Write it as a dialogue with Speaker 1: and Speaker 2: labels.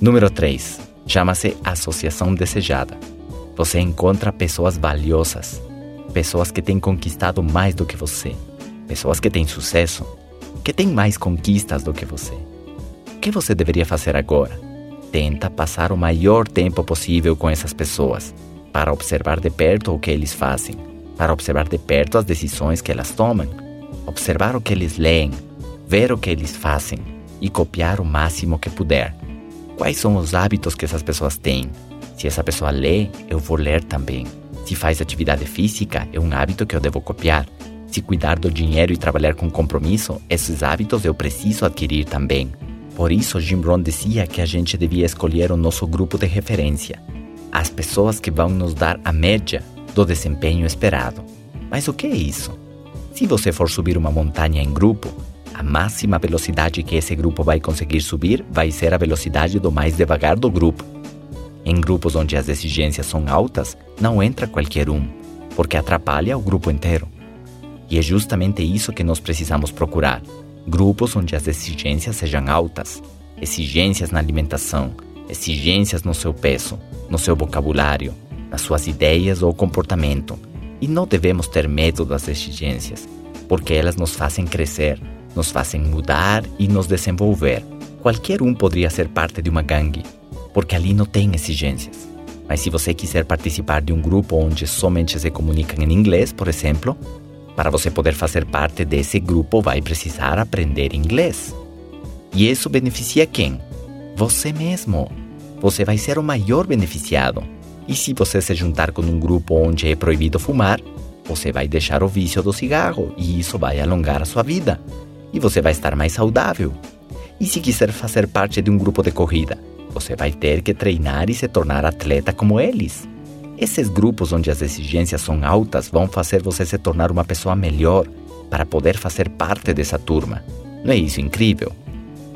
Speaker 1: Número 3. Chama-se Associação Desejada. Você encontra pessoas valiosas, pessoas que têm conquistado mais do que você, pessoas que têm sucesso, que têm mais conquistas do que você. O que você deveria fazer agora? Tenta passar o maior tempo possível com essas pessoas, para observar de perto o que eles fazem, para observar de perto as decisões que elas tomam, observar o que eles leem, ver o que eles fazem e copiar o máximo que puder. Quais são os hábitos que essas pessoas têm? Se essa pessoa lê, eu vou ler também. Se faz atividade física, é um hábito que eu devo copiar. Se cuidar do dinheiro e trabalhar com compromisso, esses hábitos eu preciso adquirir também. Por isso, Jim Rohn dizia que a gente devia escolher o nosso grupo de referência, as pessoas que vão nos dar a média do desempenho esperado. Mas o que é isso? Se você for subir uma montanha em grupo, a máxima velocidade que esse grupo vai conseguir subir vai ser a velocidade do mais devagar do grupo. Em grupos onde as exigências são altas, não entra qualquer um, porque atrapalha o grupo inteiro. E é justamente isso que nós precisamos procurar grupos onde as exigências sejam altas, exigências na alimentação, exigências no seu peso, no seu vocabulário, nas suas ideias ou comportamento. E não devemos ter medo das exigências, porque elas nos fazem crescer, nos fazem mudar e nos desenvolver. Qualquer um poderia ser parte de uma gangue, porque ali não tem exigências. Mas se você quiser participar de um grupo onde somente se comunicam em inglês, por exemplo, para você poder fazer parte desse grupo, vai precisar aprender inglês. E isso beneficia quem? Você mesmo. Você vai ser o maior beneficiado. E se você se juntar com um grupo onde é proibido fumar, você vai deixar o vício do cigarro e isso vai alongar a sua vida. E você vai estar mais saudável. E se quiser fazer parte de um grupo de corrida, você vai ter que treinar e se tornar atleta como eles. Esses grupos onde as exigências são altas vão fazer você se tornar uma pessoa melhor para poder fazer parte dessa turma. Não é isso incrível?